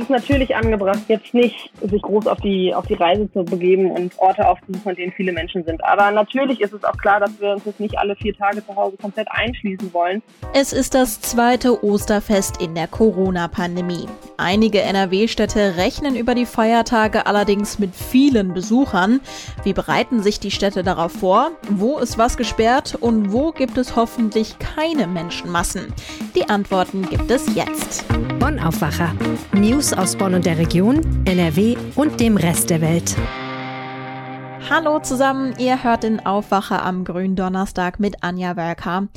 ist natürlich angebracht, jetzt nicht sich groß auf die, auf die Reise zu begeben und Orte aufzusuchen, an denen viele Menschen sind. Aber natürlich ist es auch klar, dass wir uns jetzt nicht alle vier Tage zu Hause komplett einschließen wollen. Es ist das zweite Osterfest in der Corona-Pandemie. Einige NRW-Städte rechnen über die Feiertage allerdings mit vielen Besuchern. Wie bereiten sich die Städte darauf vor? Wo ist was gesperrt und wo gibt es hoffentlich keine Menschenmassen? Die Antworten gibt es jetzt. Bonn Aufwacher. News aus Bonn und der Region, NRW und dem Rest der Welt. Hallo zusammen, ihr hört den Aufwacher am Gründonnerstag mit Anja Werker.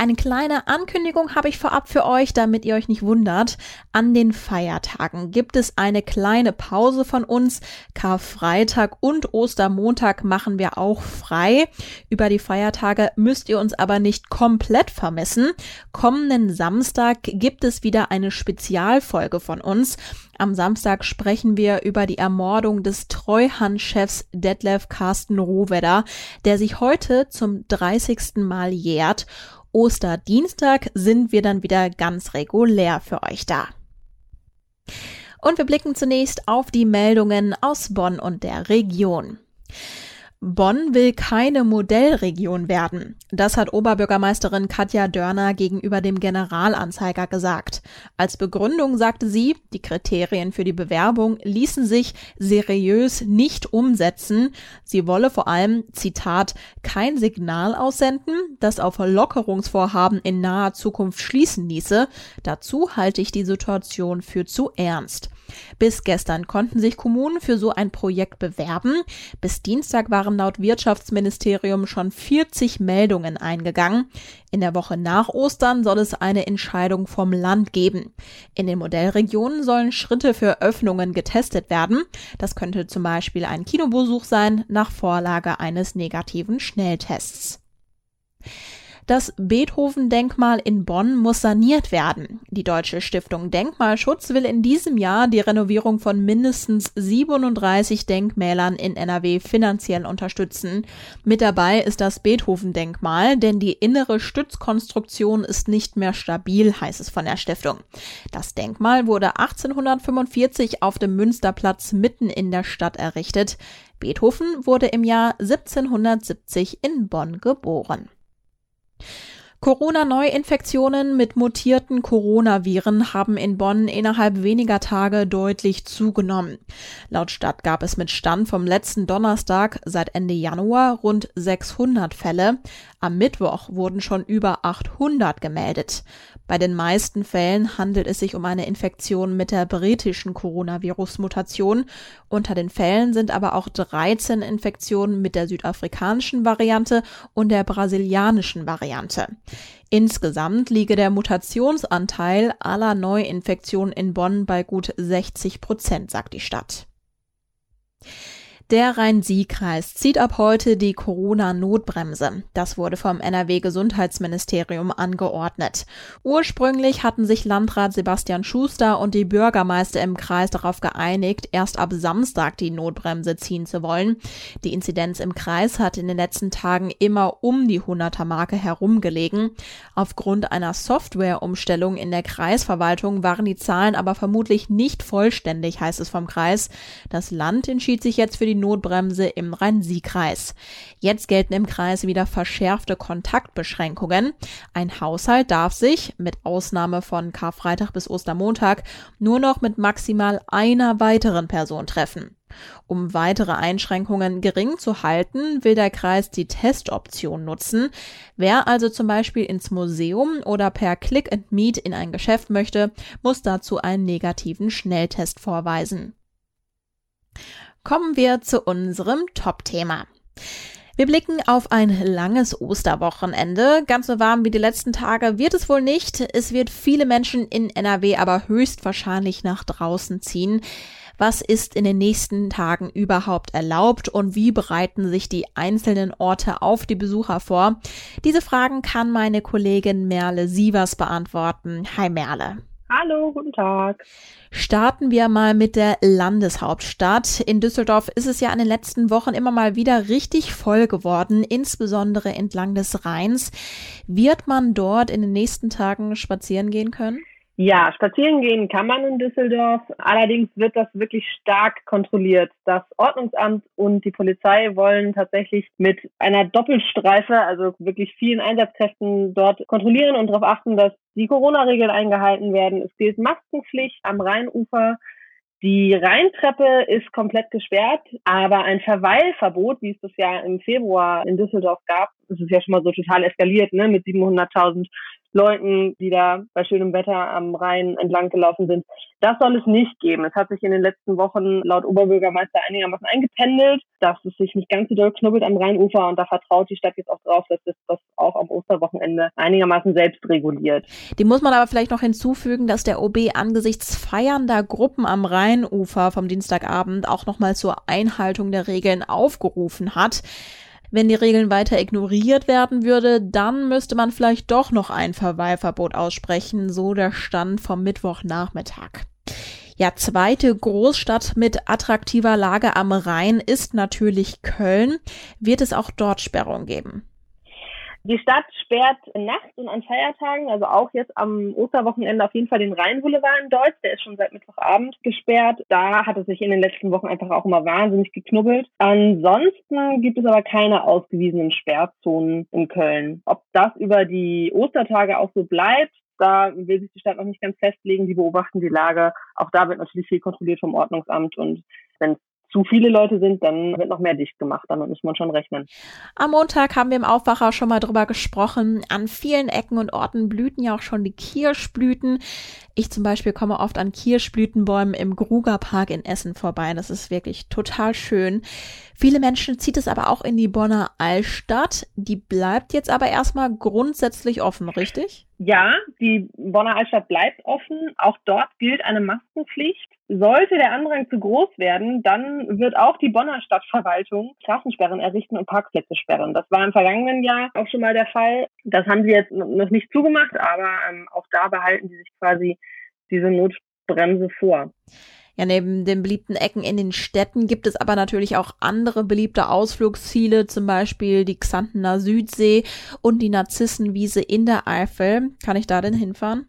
Eine kleine Ankündigung habe ich vorab für euch, damit ihr euch nicht wundert. An den Feiertagen gibt es eine kleine Pause von uns. Karfreitag und Ostermontag machen wir auch frei. Über die Feiertage müsst ihr uns aber nicht komplett vermissen. Kommenden Samstag gibt es wieder eine Spezialfolge von uns. Am Samstag sprechen wir über die Ermordung des Treuhandchefs Detlef Carsten Rohwedder, der sich heute zum 30. Mal jährt. Osterdienstag sind wir dann wieder ganz regulär für euch da. Und wir blicken zunächst auf die Meldungen aus Bonn und der Region. Bonn will keine Modellregion werden. Das hat Oberbürgermeisterin Katja Dörner gegenüber dem Generalanzeiger gesagt. Als Begründung sagte sie, die Kriterien für die Bewerbung ließen sich seriös nicht umsetzen. Sie wolle vor allem, Zitat, kein Signal aussenden, das auf Lockerungsvorhaben in naher Zukunft schließen ließe. Dazu halte ich die Situation für zu ernst. Bis gestern konnten sich Kommunen für so ein Projekt bewerben. Bis Dienstag waren laut Wirtschaftsministerium schon 40 Meldungen eingegangen. In der Woche nach Ostern soll es eine Entscheidung vom Land geben. In den Modellregionen sollen Schritte für Öffnungen getestet werden. Das könnte zum Beispiel ein Kinobesuch sein nach Vorlage eines negativen Schnelltests. Das Beethoven-Denkmal in Bonn muss saniert werden. Die Deutsche Stiftung Denkmalschutz will in diesem Jahr die Renovierung von mindestens 37 Denkmälern in NRW finanziell unterstützen. Mit dabei ist das Beethoven-Denkmal, denn die innere Stützkonstruktion ist nicht mehr stabil, heißt es von der Stiftung. Das Denkmal wurde 1845 auf dem Münsterplatz mitten in der Stadt errichtet. Beethoven wurde im Jahr 1770 in Bonn geboren. Corona-Neuinfektionen mit mutierten Coronaviren haben in Bonn innerhalb weniger Tage deutlich zugenommen. Laut Stadt gab es mit Stand vom letzten Donnerstag seit Ende Januar rund 600 Fälle. Am Mittwoch wurden schon über 800 gemeldet. Bei den meisten Fällen handelt es sich um eine Infektion mit der britischen Coronavirus-Mutation. Unter den Fällen sind aber auch 13 Infektionen mit der südafrikanischen Variante und der brasilianischen Variante. Insgesamt liege der Mutationsanteil aller Neuinfektionen in Bonn bei gut 60 Prozent, sagt die Stadt. Der Rhein-Sieg-Kreis zieht ab heute die Corona-Notbremse. Das wurde vom NRW-Gesundheitsministerium angeordnet. Ursprünglich hatten sich Landrat Sebastian Schuster und die Bürgermeister im Kreis darauf geeinigt, erst ab Samstag die Notbremse ziehen zu wollen. Die Inzidenz im Kreis hat in den letzten Tagen immer um die 100er-Marke herumgelegen. Aufgrund einer Softwareumstellung in der Kreisverwaltung waren die Zahlen aber vermutlich nicht vollständig, heißt es vom Kreis. Das Land entschied sich jetzt für die Notbremse im Rhein-Sieg-Kreis. Jetzt gelten im Kreis wieder verschärfte Kontaktbeschränkungen. Ein Haushalt darf sich, mit Ausnahme von Karfreitag bis Ostermontag, nur noch mit maximal einer weiteren Person treffen. Um weitere Einschränkungen gering zu halten, will der Kreis die Testoption nutzen. Wer also zum Beispiel ins Museum oder per Click and Meet in ein Geschäft möchte, muss dazu einen negativen Schnelltest vorweisen. Kommen wir zu unserem Top-Thema. Wir blicken auf ein langes Osterwochenende. Ganz so warm wie die letzten Tage wird es wohl nicht. Es wird viele Menschen in NRW aber höchstwahrscheinlich nach draußen ziehen. Was ist in den nächsten Tagen überhaupt erlaubt und wie bereiten sich die einzelnen Orte auf die Besucher vor? Diese Fragen kann meine Kollegin Merle Sievers beantworten. Hi Merle. Hallo, guten Tag. Starten wir mal mit der Landeshauptstadt. In Düsseldorf ist es ja in den letzten Wochen immer mal wieder richtig voll geworden, insbesondere entlang des Rheins. Wird man dort in den nächsten Tagen spazieren gehen können? Ja, spazieren gehen kann man in Düsseldorf. Allerdings wird das wirklich stark kontrolliert. Das Ordnungsamt und die Polizei wollen tatsächlich mit einer Doppelstreife, also wirklich vielen Einsatzkräften dort kontrollieren und darauf achten, dass die Corona-Regeln eingehalten werden. Es gilt Maskenpflicht am Rheinufer. Die Rheintreppe ist komplett gesperrt, aber ein Verweilverbot, wie es das ja im Februar in Düsseldorf gab, das ist ja schon mal so total eskaliert, ne, mit 700.000 Leuten, die da bei schönem Wetter am Rhein entlang gelaufen sind. Das soll es nicht geben. Es hat sich in den letzten Wochen laut Oberbürgermeister einigermaßen eingependelt, dass es sich nicht ganz so doll knubbelt am Rheinufer und da vertraut die Stadt jetzt auch drauf, dass es das auch am Osterwochenende einigermaßen selbst reguliert. Dem muss man aber vielleicht noch hinzufügen, dass der OB angesichts feiernder Gruppen am Rheinufer vom Dienstagabend auch nochmal zur Einhaltung der Regeln aufgerufen hat. Wenn die Regeln weiter ignoriert werden würde, dann müsste man vielleicht doch noch ein Verweilverbot aussprechen, so der Stand vom Mittwochnachmittag. Ja, zweite Großstadt mit attraktiver Lage am Rhein ist natürlich Köln. Wird es auch dort Sperrungen geben? Die Stadt sperrt nachts und an Feiertagen, also auch jetzt am Osterwochenende auf jeden Fall den Rheinboulevard in Deutsch. Der ist schon seit Mittwochabend gesperrt. Da hat es sich in den letzten Wochen einfach auch immer wahnsinnig geknubbelt. Ansonsten gibt es aber keine ausgewiesenen Sperrzonen in Köln. Ob das über die Ostertage auch so bleibt, da will sich die Stadt noch nicht ganz festlegen. Die beobachten die Lage. Auch da wird natürlich viel kontrolliert vom Ordnungsamt. Und wenn es zu viele Leute sind, dann wird noch mehr dicht gemacht. Damit muss man schon rechnen. Am Montag haben wir im Aufwacher schon mal drüber gesprochen. An vielen Ecken und Orten blühten ja auch schon die Kirschblüten. Ich zum Beispiel komme oft an Kirschblütenbäumen im Grugerpark in Essen vorbei. Das ist wirklich total schön. Viele Menschen zieht es aber auch in die Bonner Altstadt. Die bleibt jetzt aber erstmal grundsätzlich offen, richtig? Ja, die Bonner Altstadt bleibt offen. Auch dort gilt eine Maskenpflicht. Sollte der Andrang zu groß werden, dann wird auch die Bonner Stadtverwaltung Straßensperren errichten und Parkplätze sperren. Das war im vergangenen Jahr auch schon mal der Fall. Das haben sie jetzt noch nicht zugemacht, aber ähm, auch da behalten sie sich quasi diese Notbremse vor. Ja, neben den beliebten Ecken in den Städten gibt es aber natürlich auch andere beliebte Ausflugsziele, zum Beispiel die Xantener Südsee und die Narzissenwiese in der Eifel. Kann ich da denn hinfahren?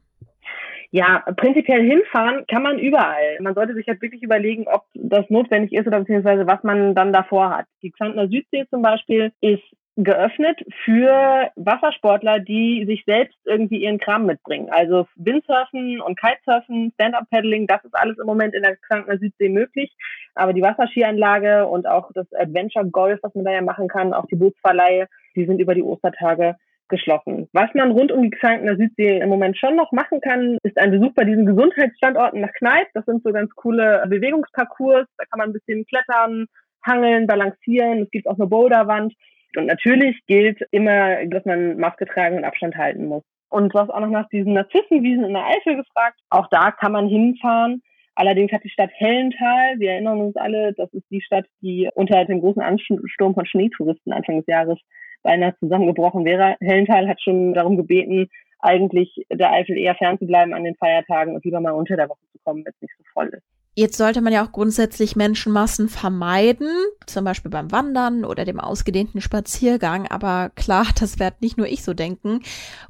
Ja, prinzipiell hinfahren kann man überall. Man sollte sich halt wirklich überlegen, ob das notwendig ist oder beziehungsweise was man dann davor hat. Die Xantener Südsee zum Beispiel ist geöffnet für Wassersportler, die sich selbst irgendwie ihren Kram mitbringen. Also Windsurfen und Kitesurfen, Stand-Up-Paddling, das ist alles im Moment in der Krankener Südsee möglich. Aber die Wasserskianlage und auch das Adventure Golf, was man da ja machen kann, auch die Bootsverleihe, die sind über die Ostertage geschlossen. Was man rund um die Krankener Südsee im Moment schon noch machen kann, ist ein Besuch bei diesen Gesundheitsstandorten nach Kneipp. Das sind so ganz coole Bewegungsparcours. Da kann man ein bisschen klettern, hangeln, balancieren. Es gibt auch eine Boulderwand. Und natürlich gilt immer, dass man Maske tragen und Abstand halten muss. Und du hast auch noch nach diesen Narzissenwiesen in der Eifel gefragt. Auch da kann man hinfahren. Allerdings hat die Stadt Hellenthal, wir erinnern uns alle, das ist die Stadt, die unter dem großen Ansturm von Schneetouristen Anfang des Jahres beinahe zusammengebrochen wäre. Hellenthal hat schon darum gebeten, eigentlich der Eifel eher fernzubleiben an den Feiertagen und lieber mal unter der Woche zu kommen, wenn es nicht so voll ist. Jetzt sollte man ja auch grundsätzlich Menschenmassen vermeiden, zum Beispiel beim Wandern oder dem ausgedehnten Spaziergang. Aber klar, das wird nicht nur ich so denken.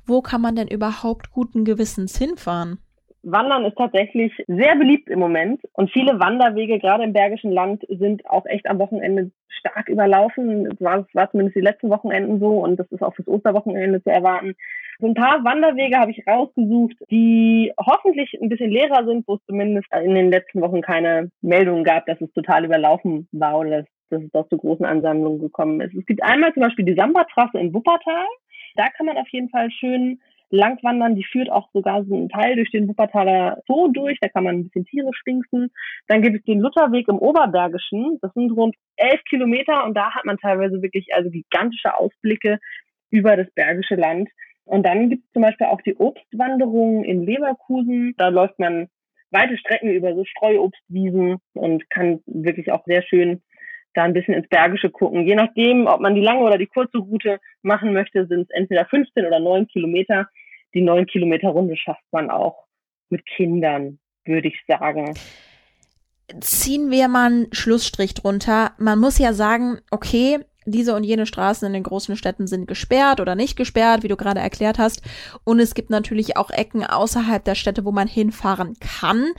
Wo kann man denn überhaupt guten Gewissens hinfahren? Wandern ist tatsächlich sehr beliebt im Moment und viele Wanderwege, gerade im Bergischen Land, sind auch echt am Wochenende stark überlaufen. Das war, war zumindest die letzten Wochenenden so und das ist auch fürs Osterwochenende zu erwarten. So ein paar Wanderwege habe ich rausgesucht, die hoffentlich ein bisschen leerer sind, wo es zumindest in den letzten Wochen keine Meldungen gab, dass es total überlaufen war oder dass, dass es doch zu großen Ansammlungen gekommen ist. Es gibt einmal zum Beispiel die Samba-Trasse in Wuppertal. Da kann man auf jeden Fall schön langwandern. Die führt auch sogar so einen Teil durch den Wuppertaler Zoo durch. Da kann man ein bisschen Tiere stinksen. Dann gibt es den Lutherweg im Oberbergischen. Das sind rund elf Kilometer und da hat man teilweise wirklich also gigantische Ausblicke über das Bergische Land. Und dann gibt es zum Beispiel auch die Obstwanderung in Leverkusen. Da läuft man weite Strecken über so Streuobstwiesen und kann wirklich auch sehr schön da ein bisschen ins Bergische gucken. Je nachdem, ob man die lange oder die kurze Route machen möchte, sind es entweder 15 oder 9 Kilometer. Die 9 Kilometer Runde schafft man auch mit Kindern, würde ich sagen ziehen wir mal einen Schlussstrich drunter. Man muss ja sagen, okay, diese und jene Straßen in den großen Städten sind gesperrt oder nicht gesperrt, wie du gerade erklärt hast. Und es gibt natürlich auch Ecken außerhalb der Städte, wo man hinfahren kann.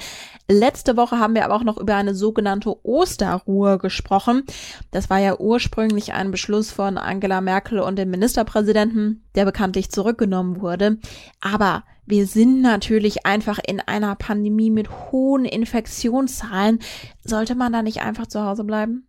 Letzte Woche haben wir aber auch noch über eine sogenannte Osterruhe gesprochen. Das war ja ursprünglich ein Beschluss von Angela Merkel und dem Ministerpräsidenten, der bekanntlich zurückgenommen wurde. Aber wir sind natürlich einfach in einer Pandemie mit hohen Infektionszahlen. Sollte man da nicht einfach zu Hause bleiben?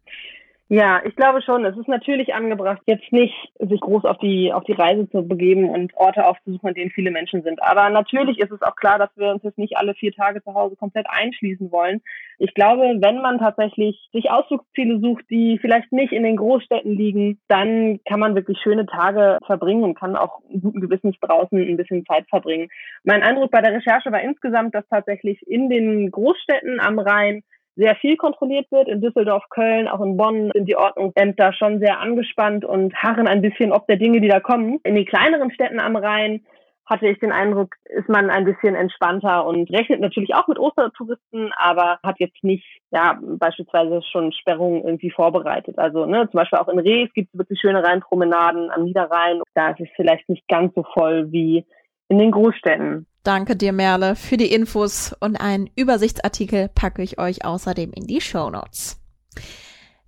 Ja, ich glaube schon. Es ist natürlich angebracht, jetzt nicht sich groß auf die, auf die Reise zu begeben und Orte aufzusuchen, an denen viele Menschen sind. Aber natürlich ist es auch klar, dass wir uns jetzt nicht alle vier Tage zu Hause komplett einschließen wollen. Ich glaube, wenn man tatsächlich sich Ausflugsziele sucht, die vielleicht nicht in den Großstädten liegen, dann kann man wirklich schöne Tage verbringen und kann auch guten Gewissens draußen ein bisschen Zeit verbringen. Mein Eindruck bei der Recherche war insgesamt, dass tatsächlich in den Großstädten am Rhein sehr viel kontrolliert wird. In Düsseldorf, Köln, auch in Bonn sind die Ordnungsämter schon sehr angespannt und harren ein bisschen ob der Dinge, die da kommen. In den kleineren Städten am Rhein hatte ich den Eindruck, ist man ein bisschen entspannter und rechnet natürlich auch mit Ostertouristen, aber hat jetzt nicht, ja, beispielsweise schon Sperrungen irgendwie vorbereitet. Also, ne, zum Beispiel auch in Rees gibt es wirklich schöne Rheinpromenaden am Niederrhein. Da ist es vielleicht nicht ganz so voll wie in den Großstädten. Danke dir, Merle, für die Infos und einen Übersichtsartikel packe ich euch außerdem in die Show Notes.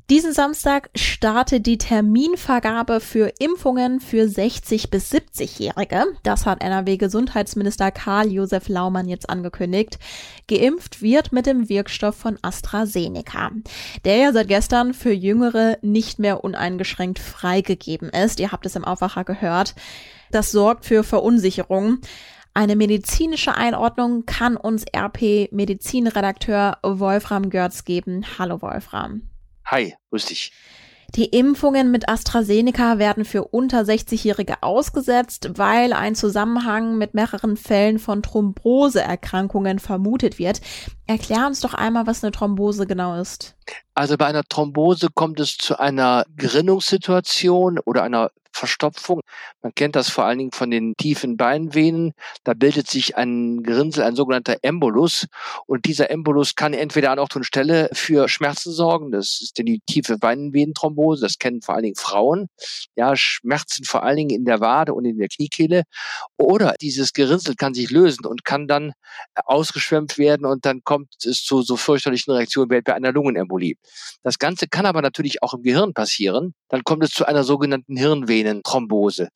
Diesen Samstag startet die Terminvergabe für Impfungen für 60 bis 70-Jährige. Das hat NRW-Gesundheitsminister Karl-Josef Laumann jetzt angekündigt. Geimpft wird mit dem Wirkstoff von AstraZeneca, der ja seit gestern für Jüngere nicht mehr uneingeschränkt freigegeben ist. Ihr habt es im Aufwacher gehört. Das sorgt für Verunsicherung. Eine medizinische Einordnung kann uns RP Medizinredakteur Wolfram Görz geben. Hallo Wolfram. Hi, grüß dich. Die Impfungen mit AstraZeneca werden für unter 60-Jährige ausgesetzt, weil ein Zusammenhang mit mehreren Fällen von Thromboseerkrankungen vermutet wird. Erklär uns doch einmal, was eine Thrombose genau ist. Also bei einer Thrombose kommt es zu einer Gerinnungssituation oder einer Verstopfung. Man kennt das vor allen Dingen von den tiefen Beinvenen. Da bildet sich ein Gerinnsel, ein sogenannter Embolus. Und dieser Embolus kann entweder an Ort und Stelle für Schmerzen sorgen. Das ist die tiefe Beinvenenthrombose. Das kennen vor allen Dingen Frauen. Ja, Schmerzen vor allen Dingen in der Wade und in der Kniekehle. Oder dieses Gerinnsel kann sich lösen und kann dann ausgeschwemmt werden und dann kommt es zu so fürchterlichen Reaktionen wie bei einer Lungenembolie. Das Ganze kann aber natürlich auch im Gehirn passieren. Dann kommt es zu einer sogenannten Hirnvene. Venenthrombose.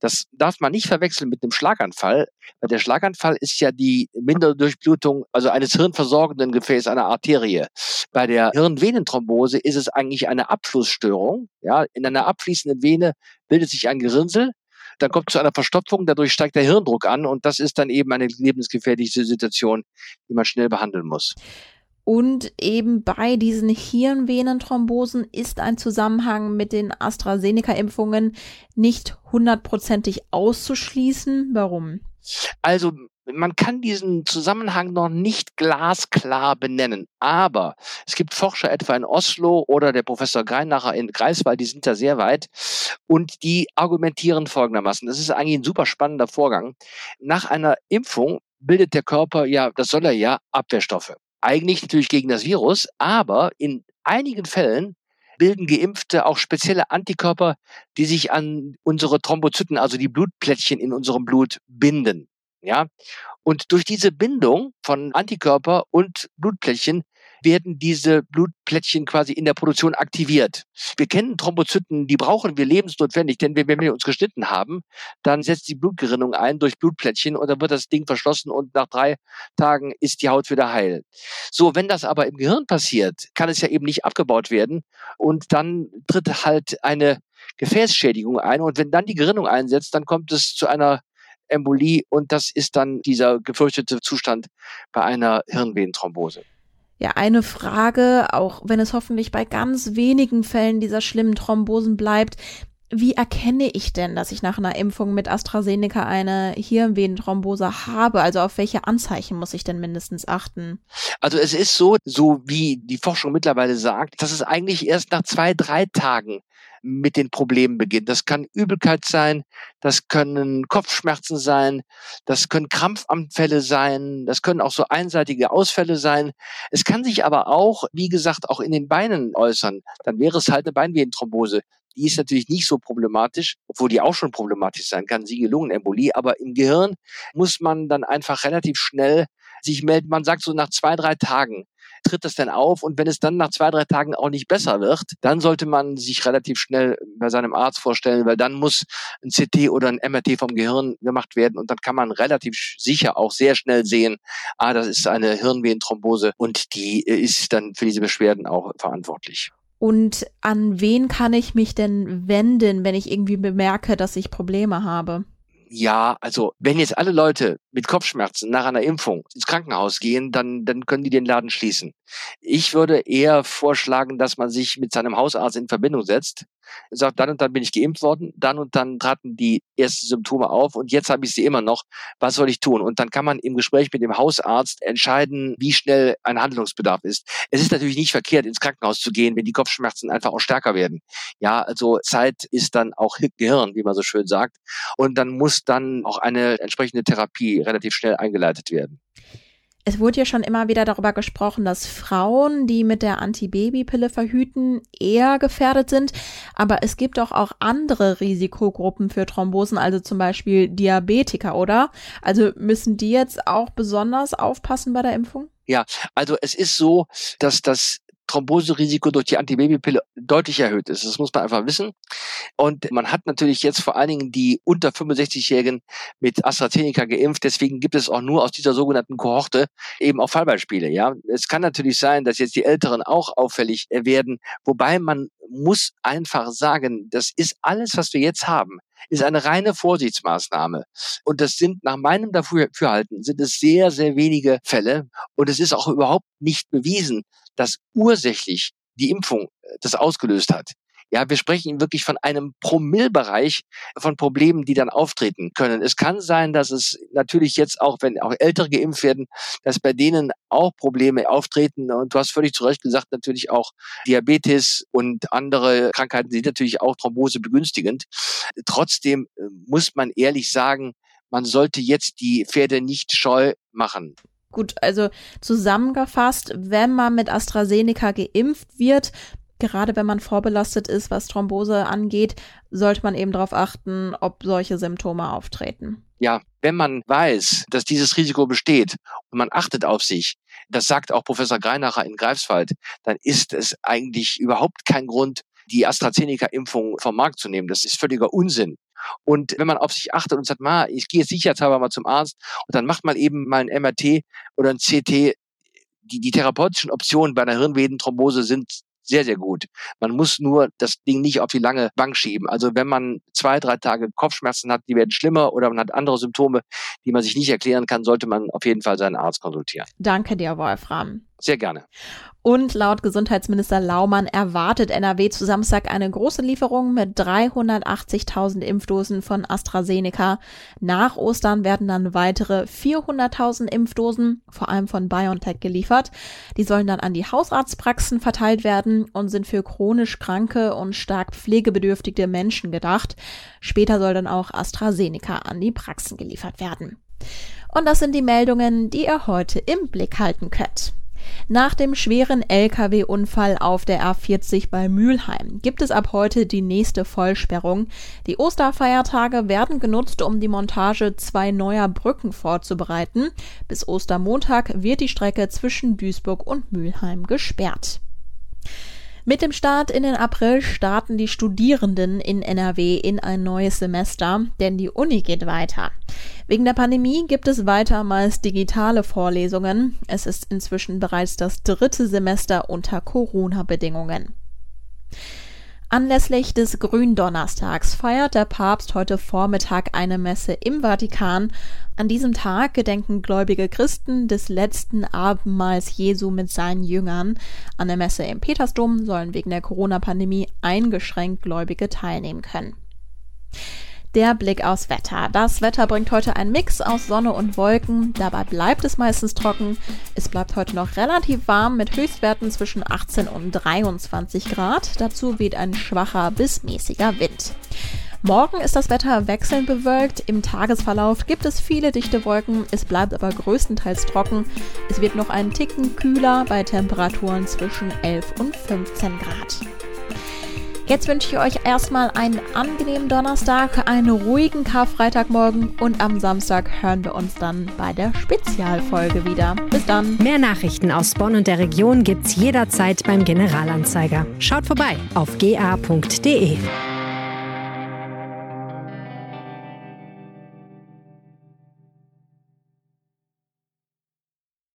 Das darf man nicht verwechseln mit einem Schlaganfall, weil der Schlaganfall ist ja die Minderdurchblutung, also eines hirnversorgenden Gefäßes, einer Arterie. Bei der Hirnvenenthrombose ist es eigentlich eine Abflussstörung. Ja, in einer abfließenden Vene bildet sich ein Gerinnsel, dann kommt zu einer Verstopfung, dadurch steigt der Hirndruck an und das ist dann eben eine lebensgefährliche Situation, die man schnell behandeln muss. Und eben bei diesen Hirnvenenthrombosen ist ein Zusammenhang mit den AstraZeneca-Impfungen nicht hundertprozentig auszuschließen. Warum? Also man kann diesen Zusammenhang noch nicht glasklar benennen, aber es gibt Forscher etwa in Oslo oder der Professor Greinacher in Greifswald, die sind da sehr weit und die argumentieren folgendermaßen. Das ist eigentlich ein super spannender Vorgang. Nach einer Impfung bildet der Körper ja, das soll er ja, Abwehrstoffe eigentlich natürlich gegen das Virus, aber in einigen Fällen bilden Geimpfte auch spezielle Antikörper, die sich an unsere Thrombozyten, also die Blutplättchen in unserem Blut binden. Ja, und durch diese Bindung von Antikörper und Blutplättchen werden diese Blutplättchen quasi in der Produktion aktiviert. Wir kennen Thrombozyten, die brauchen wir lebensnotwendig, denn wenn wir uns geschnitten haben, dann setzt die Blutgerinnung ein durch Blutplättchen und dann wird das Ding verschlossen und nach drei Tagen ist die Haut wieder heil. So, wenn das aber im Gehirn passiert, kann es ja eben nicht abgebaut werden und dann tritt halt eine Gefäßschädigung ein und wenn dann die Gerinnung einsetzt, dann kommt es zu einer Embolie und das ist dann dieser gefürchtete Zustand bei einer Hirnvenenthrombose. Ja, eine Frage, auch wenn es hoffentlich bei ganz wenigen Fällen dieser schlimmen Thrombosen bleibt. Wie erkenne ich denn, dass ich nach einer Impfung mit AstraZeneca eine Hirnvenenthrombose habe? Also auf welche Anzeichen muss ich denn mindestens achten? Also es ist so, so wie die Forschung mittlerweile sagt, dass es eigentlich erst nach zwei, drei Tagen mit den Problemen beginnt. Das kann Übelkeit sein, das können Kopfschmerzen sein, das können Krampfanfälle sein, das können auch so einseitige Ausfälle sein. Es kann sich aber auch, wie gesagt, auch in den Beinen äußern. Dann wäre es halt eine Beinvenenthrombose, die ist natürlich nicht so problematisch, obwohl die auch schon problematisch sein kann, Siegelungenembolie. Aber im Gehirn muss man dann einfach relativ schnell sich melden. Man sagt so nach zwei, drei Tagen tritt das denn auf? Und wenn es dann nach zwei, drei Tagen auch nicht besser wird, dann sollte man sich relativ schnell bei seinem Arzt vorstellen, weil dann muss ein CT oder ein MRT vom Gehirn gemacht werden und dann kann man relativ sicher auch sehr schnell sehen, ah, das ist eine Hirnvenenthrombose und die äh, ist dann für diese Beschwerden auch verantwortlich. Und an wen kann ich mich denn wenden, wenn ich irgendwie bemerke, dass ich Probleme habe? Ja, also wenn jetzt alle Leute mit Kopfschmerzen nach einer Impfung ins Krankenhaus gehen, dann, dann können die den Laden schließen. Ich würde eher vorschlagen, dass man sich mit seinem Hausarzt in Verbindung setzt, sagt, dann und dann bin ich geimpft worden, dann und dann traten die ersten Symptome auf und jetzt habe ich sie immer noch. Was soll ich tun? Und dann kann man im Gespräch mit dem Hausarzt entscheiden, wie schnell ein Handlungsbedarf ist. Es ist natürlich nicht verkehrt, ins Krankenhaus zu gehen, wenn die Kopfschmerzen einfach auch stärker werden. Ja, also Zeit ist dann auch Gehirn, wie man so schön sagt. Und dann muss dann auch eine entsprechende Therapie relativ schnell eingeleitet werden. Es wurde ja schon immer wieder darüber gesprochen, dass Frauen, die mit der Antibabypille verhüten, eher gefährdet sind. Aber es gibt doch auch andere Risikogruppen für Thrombosen, also zum Beispiel Diabetiker, oder? Also müssen die jetzt auch besonders aufpassen bei der Impfung? Ja, also es ist so, dass das Thromboserisiko durch die Antibabypille deutlich erhöht ist. Das muss man einfach wissen. Und man hat natürlich jetzt vor allen Dingen die unter 65-Jährigen mit AstraZeneca geimpft. Deswegen gibt es auch nur aus dieser sogenannten Kohorte eben auch Fallbeispiele. Ja, es kann natürlich sein, dass jetzt die Älteren auch auffällig werden. Wobei man muss einfach sagen, das ist alles, was wir jetzt haben, ist eine reine Vorsichtsmaßnahme. Und das sind nach meinem Dafürhalten sind es sehr, sehr wenige Fälle. Und es ist auch überhaupt nicht bewiesen, dass ursächlich die Impfung äh, das ausgelöst hat. Ja, wir sprechen wirklich von einem Promillbereich von Problemen, die dann auftreten können. Es kann sein, dass es natürlich jetzt auch, wenn auch Ältere geimpft werden, dass bei denen auch Probleme auftreten. Und du hast völlig zu Recht gesagt, natürlich auch Diabetes und andere Krankheiten sind natürlich auch Thrombose begünstigend. Trotzdem äh, muss man ehrlich sagen, man sollte jetzt die Pferde nicht scheu machen. Gut, also zusammengefasst, wenn man mit AstraZeneca geimpft wird, gerade wenn man vorbelastet ist, was Thrombose angeht, sollte man eben darauf achten, ob solche Symptome auftreten. Ja, wenn man weiß, dass dieses Risiko besteht und man achtet auf sich, das sagt auch Professor Greinacher in Greifswald, dann ist es eigentlich überhaupt kein Grund, die AstraZeneca-Impfung vom Markt zu nehmen. Das ist völliger Unsinn. Und wenn man auf sich achtet und sagt, ma, ich gehe sicherheitshalber mal zum Arzt und dann macht man eben mal ein MRT oder ein CT, die, die therapeutischen Optionen bei einer Hirnvenenthrombose sind sehr, sehr gut. Man muss nur das Ding nicht auf die lange Bank schieben. Also wenn man zwei, drei Tage Kopfschmerzen hat, die werden schlimmer oder man hat andere Symptome, die man sich nicht erklären kann, sollte man auf jeden Fall seinen Arzt konsultieren. Danke dir, Wolfram. Sehr gerne. Und laut Gesundheitsminister Laumann erwartet NRW zu Samstag eine große Lieferung mit 380.000 Impfdosen von AstraZeneca. Nach Ostern werden dann weitere 400.000 Impfdosen, vor allem von BioNTech, geliefert. Die sollen dann an die Hausarztpraxen verteilt werden und sind für chronisch kranke und stark pflegebedürftige Menschen gedacht. Später soll dann auch AstraZeneca an die Praxen geliefert werden. Und das sind die Meldungen, die ihr heute im Blick halten könnt. Nach dem schweren Lkw-Unfall auf der R40 bei Mülheim gibt es ab heute die nächste Vollsperrung. Die Osterfeiertage werden genutzt, um die Montage zwei neuer Brücken vorzubereiten. Bis Ostermontag wird die Strecke zwischen Duisburg und Mülheim gesperrt. Mit dem Start in den April starten die Studierenden in NRW in ein neues Semester, denn die Uni geht weiter. Wegen der Pandemie gibt es weiter meist digitale Vorlesungen. Es ist inzwischen bereits das dritte Semester unter Corona-Bedingungen. Anlässlich des Gründonnerstags feiert der Papst heute Vormittag eine Messe im Vatikan. An diesem Tag gedenken gläubige Christen des letzten Abendmahls Jesu mit seinen Jüngern. An der Messe im Petersdom sollen wegen der Corona-Pandemie eingeschränkt Gläubige teilnehmen können. Der Blick aufs Wetter. Das Wetter bringt heute einen Mix aus Sonne und Wolken. Dabei bleibt es meistens trocken. Es bleibt heute noch relativ warm mit Höchstwerten zwischen 18 und 23 Grad. Dazu weht ein schwacher bis mäßiger Wind. Morgen ist das Wetter wechselnd bewölkt. Im Tagesverlauf gibt es viele dichte Wolken. Es bleibt aber größtenteils trocken. Es wird noch einen Ticken kühler bei Temperaturen zwischen 11 und 15 Grad. Jetzt wünsche ich euch erstmal einen angenehmen Donnerstag, einen ruhigen Karfreitagmorgen und am Samstag hören wir uns dann bei der Spezialfolge wieder. Bis dann. Mehr Nachrichten aus Bonn und der Region gibt's jederzeit beim Generalanzeiger. Schaut vorbei auf ga.de.